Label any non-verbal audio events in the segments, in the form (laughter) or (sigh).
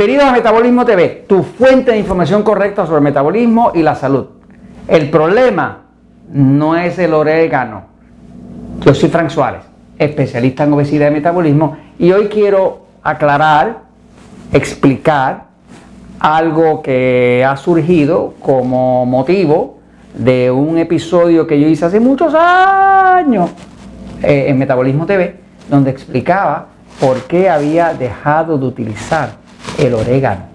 Bienvenidos a Metabolismo TV, tu fuente de información correcta sobre el metabolismo y la salud. El problema no es el orégano. Yo soy Frank Suárez, especialista en obesidad y metabolismo, y hoy quiero aclarar, explicar algo que ha surgido como motivo de un episodio que yo hice hace muchos años eh, en Metabolismo TV, donde explicaba por qué había dejado de utilizar el orégano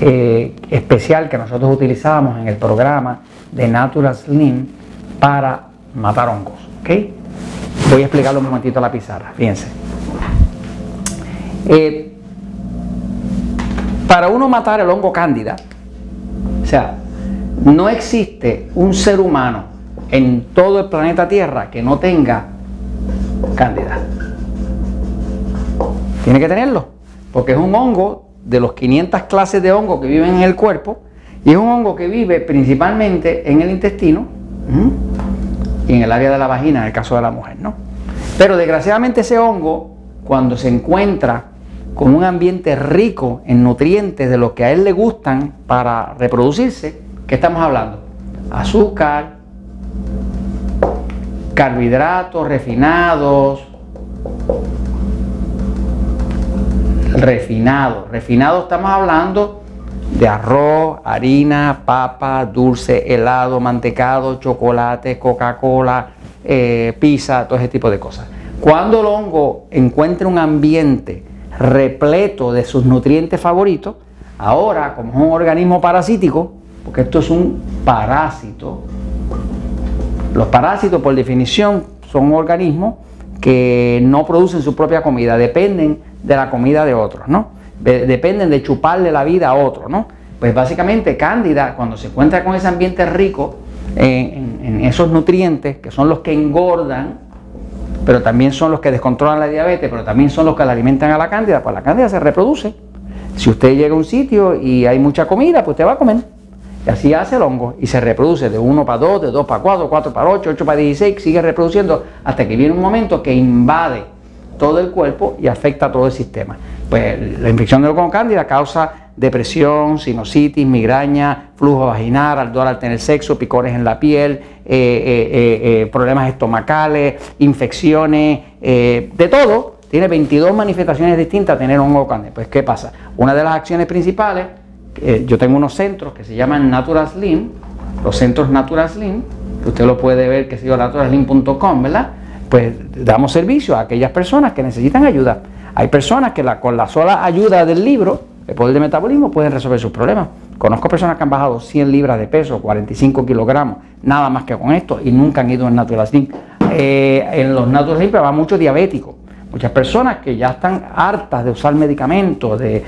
eh, especial que nosotros utilizábamos en el programa de Natural Slim para matar hongos. ¿okay? Voy a explicarlo un momentito a la pizarra, fíjense. Eh, para uno matar el hongo cándida, o sea, no existe un ser humano en todo el planeta Tierra que no tenga cándida. Tiene que tenerlo, porque es un hongo de los 500 clases de hongo que viven en el cuerpo y es un hongo que vive principalmente en el intestino y en el área de la vagina en el caso de la mujer, ¿no? Pero desgraciadamente ese hongo, cuando se encuentra con un ambiente rico en nutrientes de los que a él le gustan para reproducirse, ¿qué estamos hablando? Azúcar, carbohidratos refinados, refinado. Refinado estamos hablando de arroz, harina, papa, dulce, helado, mantecado, chocolate, Coca-Cola, eh, pizza, todo ese tipo de cosas. Cuando el hongo encuentra un ambiente repleto de sus nutrientes favoritos, ahora como es un organismo parasítico, porque esto es un parásito, los parásitos por definición son organismos que no producen su propia comida, dependen de la comida de otros, ¿no? dependen de chuparle la vida a otros, ¿no? Pues básicamente Cándida, cuando se encuentra con ese ambiente rico en, en esos nutrientes, que son los que engordan, pero también son los que descontrolan la diabetes, pero también son los que la alimentan a la cándida, pues la cándida se reproduce. Si usted llega a un sitio y hay mucha comida, pues usted va a comer. Y así hace el hongo y se reproduce de 1 para 2, de 2 para 4, 4 para 8, 8 para 16, sigue reproduciendo hasta que viene un momento que invade todo el cuerpo y afecta a todo el sistema. Pues la infección cándida causa depresión, sinusitis, migraña, flujo vaginal, ardor al tener sexo, picores en la piel, eh, eh, eh, problemas estomacales, infecciones, de todo. Tiene 22 manifestaciones distintas tener hongo cándida. Pues ¿qué pasa? Una de las acciones principales yo tengo unos centros que se llaman Natural Slim, los centros Natural Slim, que usted lo puede ver, que se llama naturalslim.com, ¿verdad? Pues damos servicio a aquellas personas que necesitan ayuda. Hay personas que con la sola ayuda del libro, el poder de metabolismo, pueden resolver sus problemas. Conozco personas que han bajado 100 libras de peso, 45 kilogramos, nada más que con esto, y nunca han ido en Natural Slim. Eh, en los Natural Slim va mucho diabético Muchas personas que ya están hartas de usar medicamentos, de,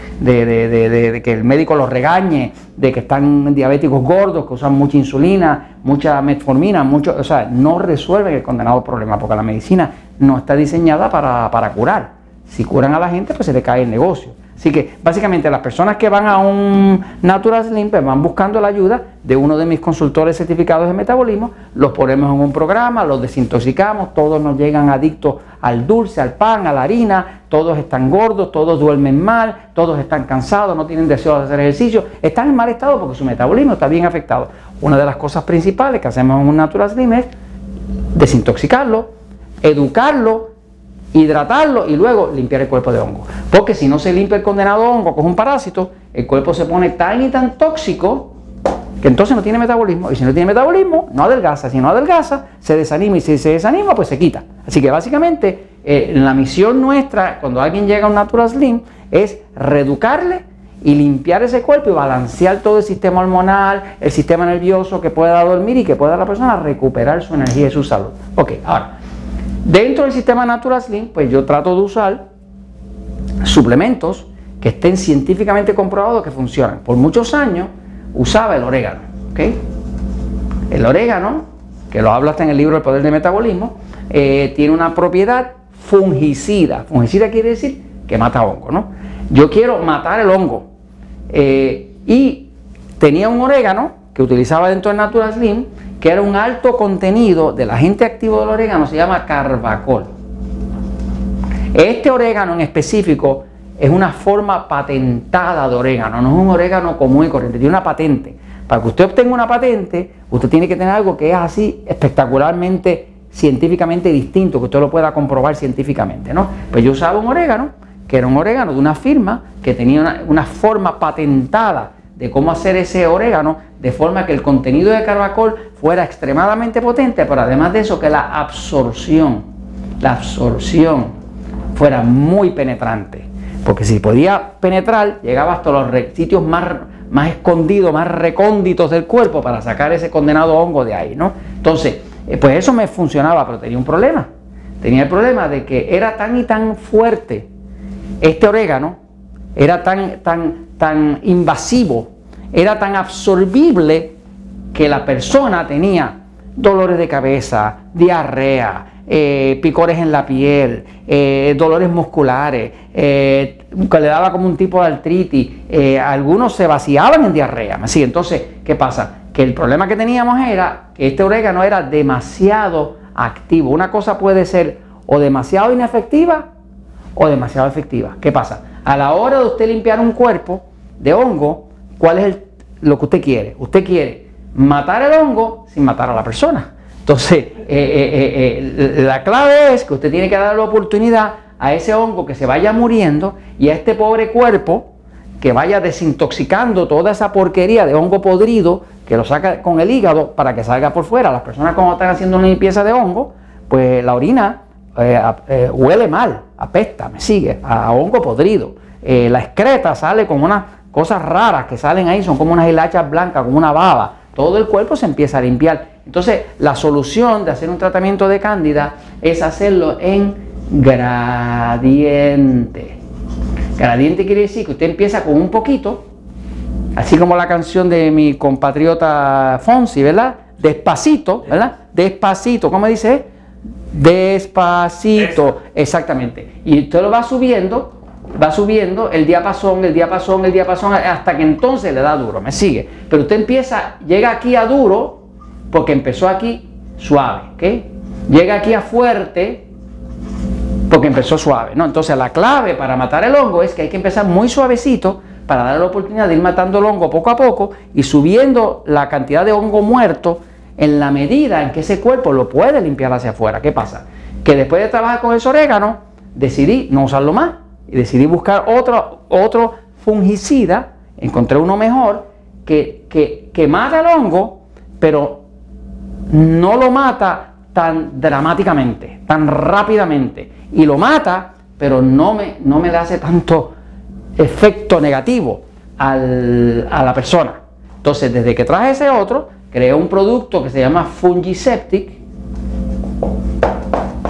que el médico los regañe, de que están diabéticos gordos, que usan mucha insulina, mucha metformina, mucho, o sea, no resuelven el condenado problema, porque la medicina no está diseñada para, para curar. Si curan a la gente, pues se le cae el negocio. Así que básicamente las personas que van a un Natural Slim pues, van buscando la ayuda de uno de mis consultores certificados de metabolismo, los ponemos en un programa, los desintoxicamos, todos nos llegan adictos al dulce, al pan, a la harina, todos están gordos, todos duermen mal, todos están cansados, no tienen deseo de hacer ejercicio, están en mal estado porque su metabolismo está bien afectado. Una de las cosas principales que hacemos en un Natural Slim es desintoxicarlo, educarlo, hidratarlo y luego limpiar el cuerpo de hongo. Porque si no se limpia el condenado hongo, que es un parásito, el cuerpo se pone tan y tan tóxico que entonces no tiene metabolismo. Y si no tiene metabolismo, no adelgaza. Si no adelgaza, se desanima. Y si se desanima, pues se quita. Así que básicamente eh, la misión nuestra, cuando alguien llega a un Natural Slim, es reeducarle y limpiar ese cuerpo y balancear todo el sistema hormonal, el sistema nervioso, que pueda dormir y que pueda la persona recuperar su energía y su salud. Ok, ahora, Dentro del sistema Natural Slim, pues yo trato de usar suplementos que estén científicamente comprobados que funcionan. Por muchos años usaba el orégano. El orégano, que lo hablo hasta en el libro El Poder del Metabolismo, eh, tiene una propiedad fungicida. Fungicida quiere decir que mata hongo. ¿no? Yo quiero matar el hongo. Eh, y tenía un orégano que utilizaba dentro del Natural Slim que era un alto contenido del agente activo del orégano, se llama carbacol. Este orégano en específico es una forma patentada de orégano, no es un orégano común y corriente, tiene una patente. Para que usted obtenga una patente, usted tiene que tener algo que es así espectacularmente científicamente distinto, que usted lo pueda comprobar científicamente, ¿no? Pues yo usaba un orégano, que era un orégano de una firma que tenía una, forma patentada de cómo hacer ese orégano de forma que el contenido de carbacol fuera extremadamente potente, pero además de eso que la absorción, la absorción fuera muy penetrante. Porque si podía penetrar, llegaba hasta los sitios más, más escondidos, más recónditos del cuerpo para sacar ese condenado hongo de ahí, ¿no? Entonces, eh, pues eso me funcionaba, pero tenía un problema. Tenía el problema de que era tan y tan fuerte este orégano, era tan, tan, tan invasivo, era tan absorbible que la persona tenía dolores de cabeza, diarrea, eh, picores en la piel, eh, dolores musculares, que le daba como un tipo de artritis, algunos se vaciaban en diarrea. ¿sí? Entonces, ¿qué pasa? que el problema que teníamos era que este orégano era demasiado activo. Una cosa puede ser o demasiado inefectiva o demasiado efectiva. ¿Qué pasa? A la hora de usted limpiar un cuerpo de hongo, ¿cuál es lo que usted quiere? Usted quiere matar el hongo sin matar a la persona. Entonces, eh, eh, eh, la clave es que usted tiene que dar la oportunidad a ese hongo que se vaya muriendo y a este pobre cuerpo que vaya desintoxicando toda esa porquería de hongo podrido que lo saca con el hígado para que salga por fuera. Las personas cuando están haciendo una limpieza de hongo, pues la orina huele mal, apesta, me sigue, a, hongo podrido. La excreta sale con unas cosas raras que salen ahí, son como unas hilachas blancas, como una baba. Todo el cuerpo se empieza a limpiar. Entonces, la solución de hacer un tratamiento de cándida es hacerlo en gradiente. Gradiente quiere decir que usted empieza con un poquito, así como la canción de mi compatriota Fonsi, ¿verdad? Despacito, ¿verdad? Despacito, ¿cómo dice? Despacito, exactamente. Y usted lo va subiendo, va subiendo el diapasón, el diapasón, el diapasón, hasta que entonces le da duro, me sigue. Pero usted empieza, llega aquí a duro, porque empezó aquí suave, ¿ok? Llega aquí a fuerte, porque empezó suave, ¿no? Entonces la clave para matar el hongo es que hay que empezar muy suavecito para dar la oportunidad de ir matando el hongo poco a poco y subiendo la cantidad de hongo muerto en la medida en que ese cuerpo lo puede limpiar hacia afuera. ¿Qué pasa? Que después de trabajar con ese orégano, decidí no usarlo más y decidí buscar otro, otro fungicida, encontré uno mejor que, que, mata el hongo, pero no lo mata tan dramáticamente, tan rápidamente y lo mata, pero no me, no me le hace tanto efecto negativo a la persona. Entonces, desde que traje ese otro, creé un producto que se llama Fungiseptic,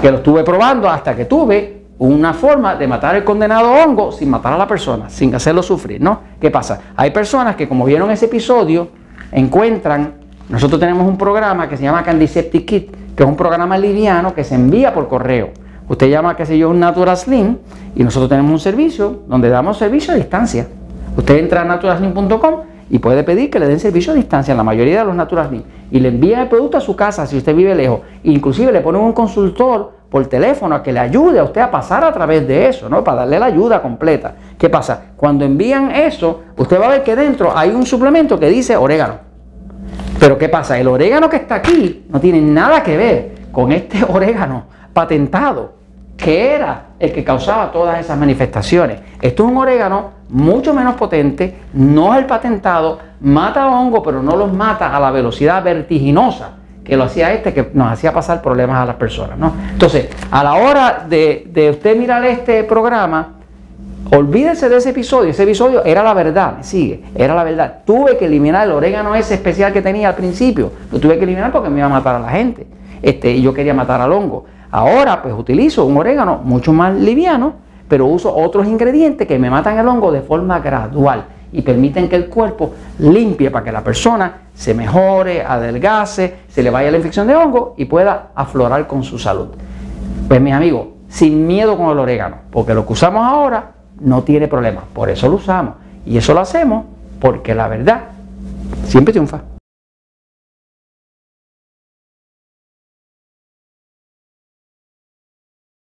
que lo estuve probando hasta que tuve una forma de matar el condenado hongo sin matar a la persona, sin hacerlo sufrir, ¿no? ¿Qué pasa? Hay personas que como vieron ese episodio, encuentran, nosotros tenemos un programa que se llama Candiseptic Kit, que es un programa liviano que se envía por correo. Usted llama, qué sé yo, un Natural Slim y nosotros tenemos un servicio donde damos servicio a distancia. Usted entra a naturalslim.com y puede pedir que le den servicio a distancia en la mayoría de los Natural Slim y le envían el producto a su casa si usted vive lejos. Inclusive le ponen un consultor por teléfono a que le ayude a usted a pasar a través de eso, ¿no? Para darle la ayuda completa. ¿Qué pasa? Cuando envían eso, usted va a ver que dentro hay un suplemento que dice orégano. Pero ¿qué pasa? El orégano que está aquí no tiene nada que ver con este (laughs) orégano patentado, que era el que causaba todas esas manifestaciones. Esto es un orégano mucho menos potente, no es el patentado, mata hongo, pero no los mata a la velocidad vertiginosa que lo hacía este, que nos hacía pasar problemas a las personas. ¿no? Entonces, a la hora de, de usted mirar este programa, olvídese de ese episodio. Ese episodio era la verdad, me sigue, era la verdad. Tuve que eliminar el orégano ese especial que tenía al principio. Lo tuve que eliminar porque me iba a matar a la gente. Este, yo quería matar al hongo. Ahora pues utilizo un orégano mucho más liviano, pero uso otros ingredientes que me matan el hongo de forma gradual y permiten que el cuerpo limpie para que la persona se mejore, adelgace, se le vaya la infección de hongo y pueda aflorar con su salud. Pues mis amigos, sin miedo con el orégano, porque lo que usamos ahora no tiene problema, por eso lo usamos y eso lo hacemos porque la verdad siempre triunfa.